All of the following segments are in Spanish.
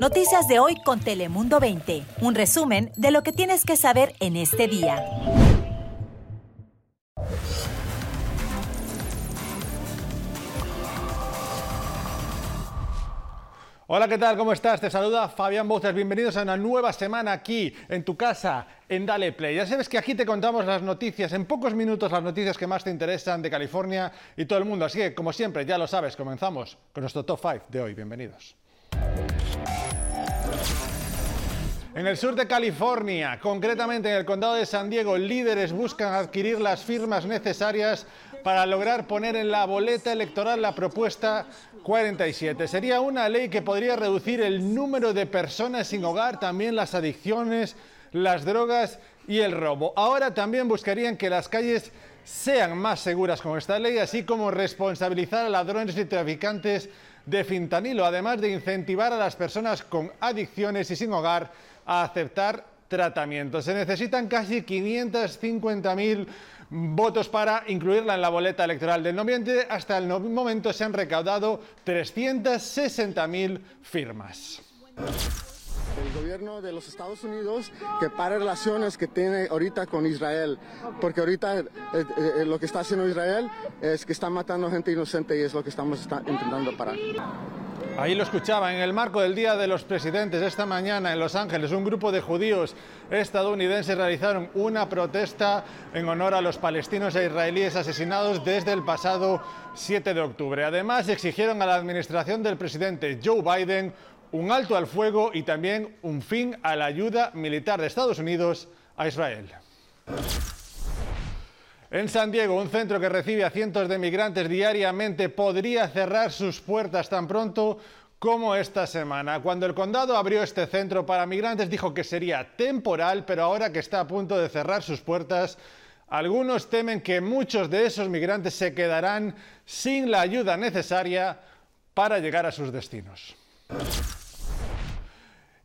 Noticias de hoy con Telemundo 20. Un resumen de lo que tienes que saber en este día. Hola, ¿qué tal? ¿Cómo estás? Te saluda Fabián Bouzas. Bienvenidos a una nueva semana aquí, en tu casa, en Dale Play. Ya sabes que aquí te contamos las noticias, en pocos minutos las noticias que más te interesan de California y todo el mundo. Así que, como siempre, ya lo sabes, comenzamos con nuestro top 5 de hoy. Bienvenidos. En el sur de California, concretamente en el condado de San Diego, líderes buscan adquirir las firmas necesarias para lograr poner en la boleta electoral la propuesta 47. Sería una ley que podría reducir el número de personas sin hogar, también las adicciones, las drogas y el robo. Ahora también buscarían que las calles sean más seguras con esta ley, así como responsabilizar a ladrones y traficantes de fintanilo, además de incentivar a las personas con adicciones y sin hogar a aceptar tratamiento. Se necesitan casi 550.000 votos para incluirla en la boleta electoral del noviembre. Hasta el momento se han recaudado 360.000 firmas el gobierno de los Estados Unidos que pare relaciones que tiene ahorita con Israel, porque ahorita eh, eh, lo que está haciendo Israel es que está matando gente inocente y es lo que estamos intentando parar. Ahí lo escuchaba, en el marco del Día de los Presidentes, esta mañana en Los Ángeles, un grupo de judíos estadounidenses realizaron una protesta en honor a los palestinos e israelíes asesinados desde el pasado 7 de octubre. Además, exigieron a la administración del presidente Joe Biden un alto al fuego y también un fin a la ayuda militar de Estados Unidos a Israel. En San Diego, un centro que recibe a cientos de migrantes diariamente podría cerrar sus puertas tan pronto como esta semana. Cuando el condado abrió este centro para migrantes dijo que sería temporal, pero ahora que está a punto de cerrar sus puertas, algunos temen que muchos de esos migrantes se quedarán sin la ayuda necesaria para llegar a sus destinos.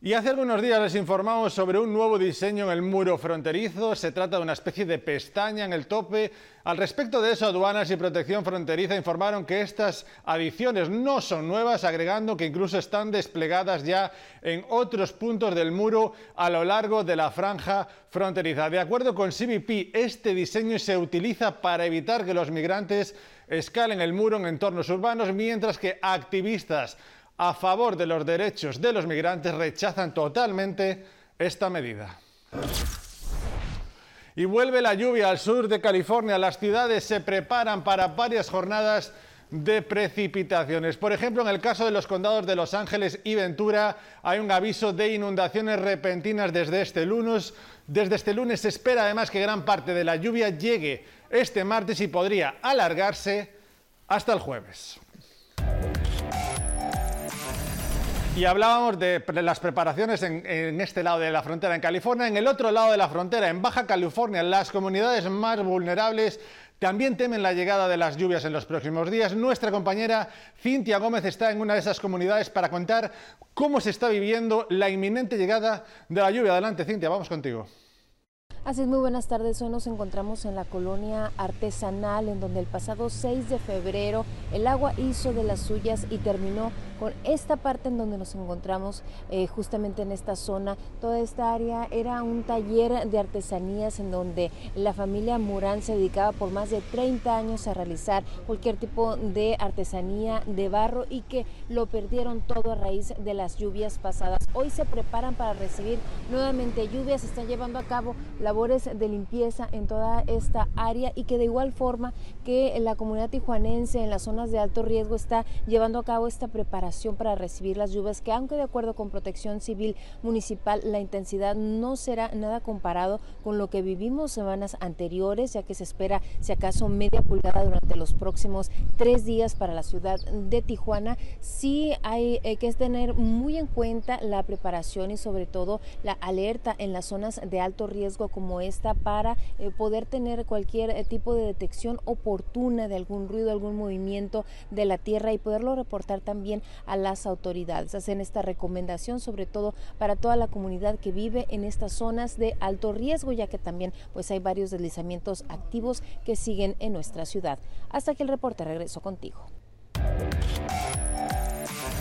Y hace algunos días les informamos sobre un nuevo diseño en el muro fronterizo. Se trata de una especie de pestaña en el tope. Al respecto de eso, aduanas y protección fronteriza informaron que estas adiciones no son nuevas, agregando que incluso están desplegadas ya en otros puntos del muro a lo largo de la franja fronteriza. De acuerdo con CBP, este diseño se utiliza para evitar que los migrantes escalen el muro en entornos urbanos, mientras que activistas a favor de los derechos de los migrantes rechazan totalmente esta medida. Y vuelve la lluvia al sur de California. Las ciudades se preparan para varias jornadas de precipitaciones. Por ejemplo, en el caso de los condados de Los Ángeles y Ventura hay un aviso de inundaciones repentinas desde este lunes. Desde este lunes se espera además que gran parte de la lluvia llegue este martes y podría alargarse hasta el jueves. Y hablábamos de las preparaciones en, este lado de la frontera, en California. En el otro lado de la frontera, en Baja California, las comunidades más vulnerables también temen la llegada de las lluvias en los próximos días. Nuestra compañera Cintia Gómez está en una de esas comunidades para contar cómo se está viviendo la inminente llegada de la lluvia. Adelante, Cintia, vamos contigo. Así es, muy buenas tardes. Hoy nos encontramos en la colonia artesanal, en donde el pasado 6 de febrero el agua hizo de las suyas y terminó con esta parte en donde nos encontramos, eh, justamente en esta zona. Toda esta área era un taller de artesanías en donde la familia Murán se dedicaba por más de 30 años a realizar cualquier tipo de artesanía de barro y que lo perdieron todo a raíz de las lluvias pasadas. Hoy se preparan para recibir nuevamente lluvias, están llevando a cabo labores de limpieza en toda esta área y que de igual forma que la comunidad tijuanense en las zonas de alto riesgo está llevando a cabo esta preparación para recibir las lluvias, que aunque de acuerdo con Protección Civil Municipal la intensidad no será nada comparado con lo que vivimos semanas anteriores, ya que se espera si acaso media pulgada durante los próximos tres días para la ciudad de Tijuana, sí hay, que tener muy en cuenta la preparación y sobre todo la alerta en las zonas de alto riesgo como esta para eh, poder tener cualquier eh, tipo de detección oportuna de algún ruido, algún movimiento de la tierra y poderlo reportar también a las autoridades. Hacen esta recomendación sobre todo para toda la comunidad que vive en estas zonas de alto riesgo, ya que también pues hay varios deslizamientos activos que siguen en nuestra ciudad. Hasta que el reporte regreso contigo.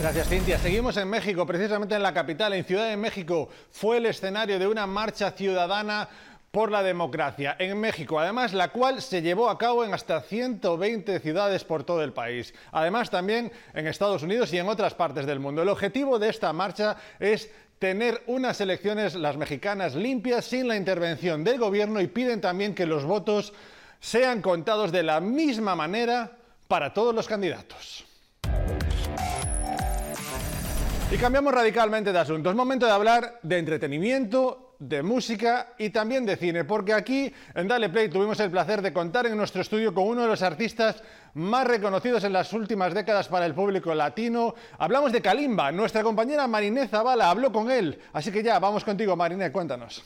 Gracias, Cintia. Seguimos en México, precisamente en la capital, en Ciudad de México. Fue el escenario de una marcha ciudadana por la democracia en México, además la cual se llevó a cabo en hasta 120 ciudades por todo el país, además también en Estados Unidos y en otras partes del mundo. El objetivo de esta marcha es tener unas elecciones, las mexicanas, limpias, sin la intervención del gobierno y piden también que los votos sean contados de la misma manera para todos los candidatos. Y cambiamos radicalmente de asunto. Es momento de hablar de entretenimiento, de música y también de cine, porque aquí en Dale Play tuvimos el placer de contar en nuestro estudio con uno de los artistas más reconocidos en las últimas décadas para el público latino. Hablamos de Kalimba. Nuestra compañera Mariné Zavala habló con él. Así que ya, vamos contigo, Mariné, cuéntanos.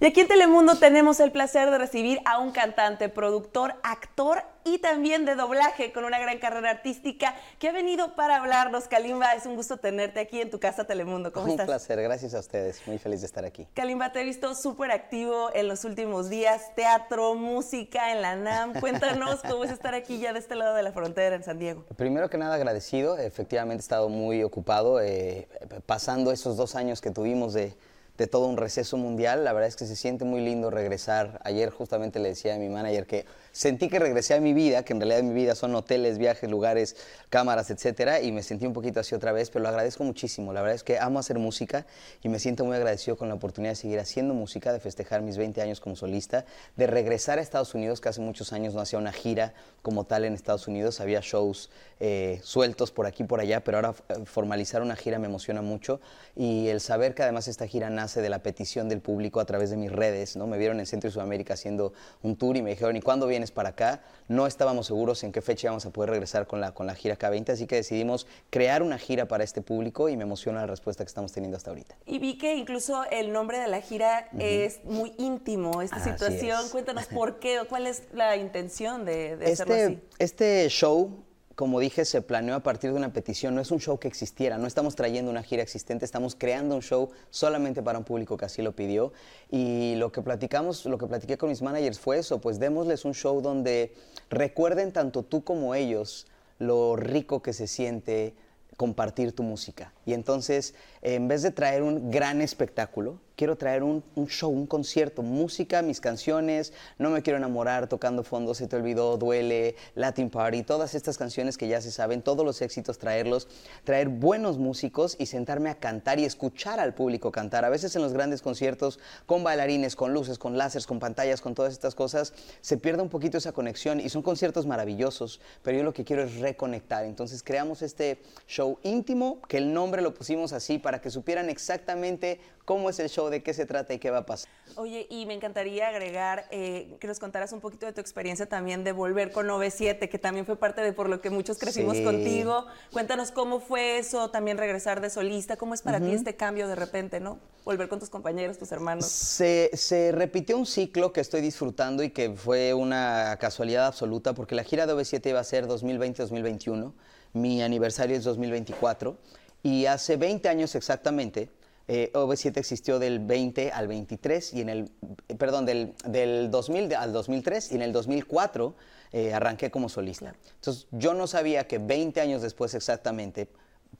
Y aquí en Telemundo tenemos el placer de recibir a un cantante, productor, actor y también de doblaje con una gran carrera artística que ha venido para hablarnos. Kalimba, es un gusto tenerte aquí en tu casa Telemundo. ¿Cómo estás? Un placer, gracias a ustedes. Muy feliz de estar aquí. Kalimba, te he visto súper activo en los últimos días, teatro, música en la NAM. Cuéntanos cómo es estar aquí ya de este lado de la frontera en San Diego. Primero que nada agradecido, efectivamente he estado muy ocupado, eh, pasando esos dos años que tuvimos de de todo un receso mundial. La verdad es que se siente muy lindo regresar. Ayer justamente le decía a mi manager que sentí que regresé a mi vida, que en realidad mi vida son hoteles, viajes, lugares, cámaras, etcétera, y me sentí un poquito así otra vez, pero lo agradezco muchísimo. La verdad es que amo hacer música y me siento muy agradecido con la oportunidad de seguir haciendo música, de festejar mis 20 años como solista, de regresar a Estados Unidos, que hace muchos años no hacía una gira como tal en Estados Unidos, había shows eh, sueltos por aquí por allá, pero ahora eh, formalizar una gira me emociona mucho y el saber que además esta gira nace de la petición del público a través de mis redes, ¿no? Me vieron en Centro y Sudamérica haciendo un tour y me dijeron, ¿y cuándo vienes para acá? No estábamos seguros en qué fecha íbamos a poder regresar con la, con la gira K20, así que decidimos crear una gira para este público y me emociona la respuesta que estamos teniendo hasta ahorita. Y vi que incluso el nombre de la gira es muy íntimo, esta situación. Cuéntanos por qué, cuál es la intención de, de hacerlo este, así. Este show como dije, se planeó a partir de una petición, no es un show que existiera, no estamos trayendo una gira existente, estamos creando un show solamente para un público que así lo pidió. Y lo que platicamos, lo que platiqué con mis managers fue eso, pues démosles un show donde recuerden tanto tú como ellos lo rico que se siente compartir tu música. Y entonces, en vez de traer un gran espectáculo, quiero traer un, show, un concierto, música, mis canciones, No me quiero enamorar, tocando fondo, se te olvidó, duele, Latin Party, todas estas canciones que ya se saben, todos los éxitos, traerlos, traer buenos músicos y sentarme a cantar y escuchar al público cantar. A veces en los grandes conciertos, con bailarines, con luces, con láseres, con pantallas, con todas estas cosas, se pierde un poquito esa conexión y son conciertos maravillosos, pero yo lo que quiero es reconectar. Entonces creamos este show íntimo, que el nombre lo pusimos así para que supieran exactamente cómo es el show, de qué se trata y qué va a pasar. Oye, y me encantaría agregar eh, que nos contaras un poquito de tu experiencia también de volver con 97, que también fue parte de por lo que muchos crecimos contigo. Cuéntanos cómo fue eso, también regresar de solista, cómo es para ti este cambio de repente, ¿no? Volver con tus compañeros, tus hermanos. Se, se repitió un ciclo que estoy disfrutando y que fue una casualidad absoluta, porque la gira de OV7 iba a ser 2020-2021, mi aniversario es 2024, y hace 20 años exactamente, eh, OV7 existió del 20 al 23 y en el, eh, perdón, del, del 2000 al 2003 y en el 2004 eh, arranqué como solista. Entonces yo no sabía que 20 años después exactamente,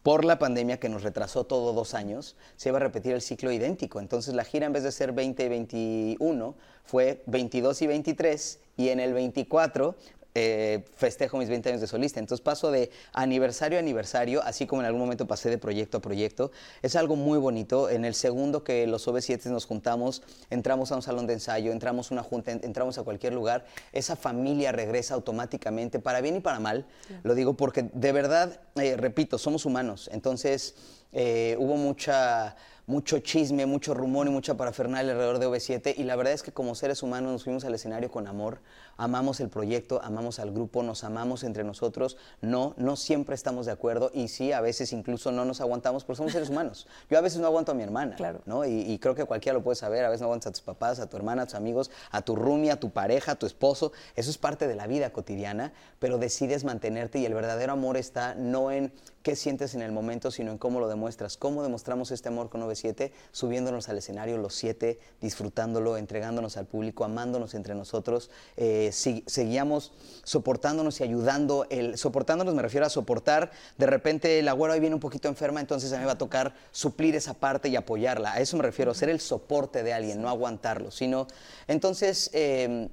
por la pandemia que nos retrasó todo dos años, se iba a repetir el ciclo idéntico. Entonces la gira en vez de ser 20 y 21 fue 22 y 23 y en el 24 eh, festejo mis 20 años de solista. Entonces paso de aniversario a aniversario, así como en algún momento pasé de proyecto a proyecto. Es algo muy bonito. En el segundo que los OV7 nos juntamos, entramos a un salón de ensayo, entramos a una junta, entramos a cualquier lugar, esa familia regresa automáticamente, para bien y para mal. Lo digo porque de verdad, eh, repito, somos humanos. Entonces eh, hubo mucha mucho chisme, mucho rumor y mucha parafernalia alrededor de OV7 y la verdad es que como seres humanos nos fuimos al escenario con amor, amamos el proyecto, amamos al grupo, nos amamos entre nosotros, no, no siempre estamos de acuerdo y sí, a veces incluso no nos aguantamos porque somos seres humanos. Yo a veces no aguanto a mi hermana, claro. ¿no? Y, creo que cualquiera lo puede saber, a veces no aguantas a tus papás, a tu hermana, a tus amigos, a tu roomie, a tu pareja, a tu esposo, eso es parte de la vida cotidiana, pero decides mantenerte y el verdadero amor está no en qué sientes en el momento, sino en cómo lo demuestras. ¿Cómo demostramos este amor con 97? Subiéndonos al escenario los siete, disfrutándolo, entregándonos al público, amándonos entre nosotros. Eh, seguíamos soportándonos y ayudando. El, soportándonos me refiero a soportar. De repente el agüero ahí viene un poquito enferma, entonces a mí va a tocar suplir esa parte y apoyarla. A eso me refiero, ser el soporte de alguien, no aguantarlo, sino... Entonces... Eh,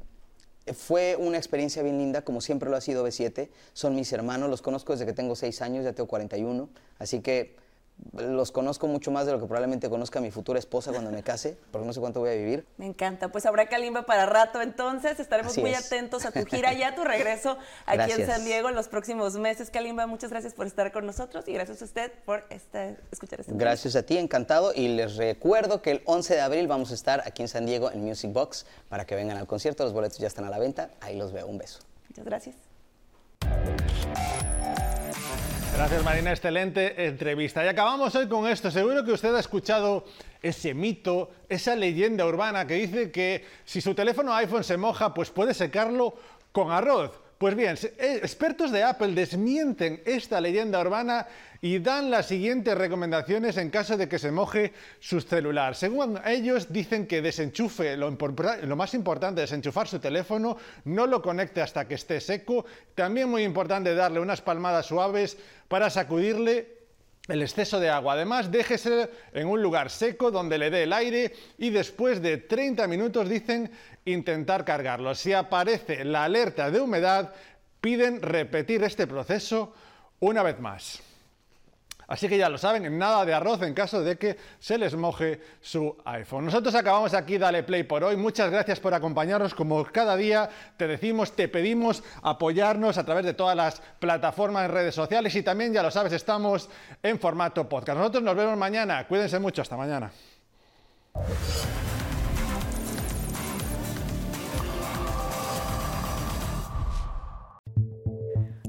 fue una experiencia bien linda, como siempre lo ha sido B7. Son mis hermanos, los conozco desde que tengo 6 años, ya tengo 41. Así que los conozco mucho más de lo que probablemente conozca mi futura esposa cuando me case, porque no sé cuánto voy a vivir. Me encanta. Pues habrá Kalimba para rato entonces. Estaremos muy atentos a tu gira y a tu regreso aquí en San Diego en los próximos meses. Kalimba, muchas gracias por estar con nosotros y gracias a usted por escuchar este Gracias a ti, encantado. Y les recuerdo que el 11 de abril vamos a estar aquí en San Diego en Music Box para que vengan al concierto. Los boletos ya están a la venta. Ahí los veo. Un beso. Muchas gracias. Gracias Marina, excelente entrevista. Y acabamos hoy con esto. Seguro que usted ha escuchado ese mito, esa leyenda urbana que dice que si su teléfono iPhone se moja, pues puede secarlo con arroz. Pues bien, eh, expertos de Apple desmienten esta leyenda urbana y dan las siguientes recomendaciones en caso de que se moje su celular. Según ellos, dicen que desenchufe, lo, lo, más importante, desenchufar su teléfono, no lo conecte hasta que esté seco. También muy importante darle unas palmadas suaves para sacudirle el exceso de agua. Además, déjese en un lugar seco donde le dé el aire y después de 30 minutos dicen intentar cargarlo. Si aparece la alerta de humedad, piden repetir este proceso una vez más. Así que ya lo saben, nada de arroz en caso de que se les moje su iPhone. Nosotros acabamos aquí Dale Play por hoy. Muchas gracias por acompañarnos. Como cada día te decimos, te pedimos apoyarnos a través de todas las plataformas en redes sociales y también, ya lo sabes, estamos en formato podcast. Nosotros nos vemos mañana. Cuídense mucho. Hasta mañana.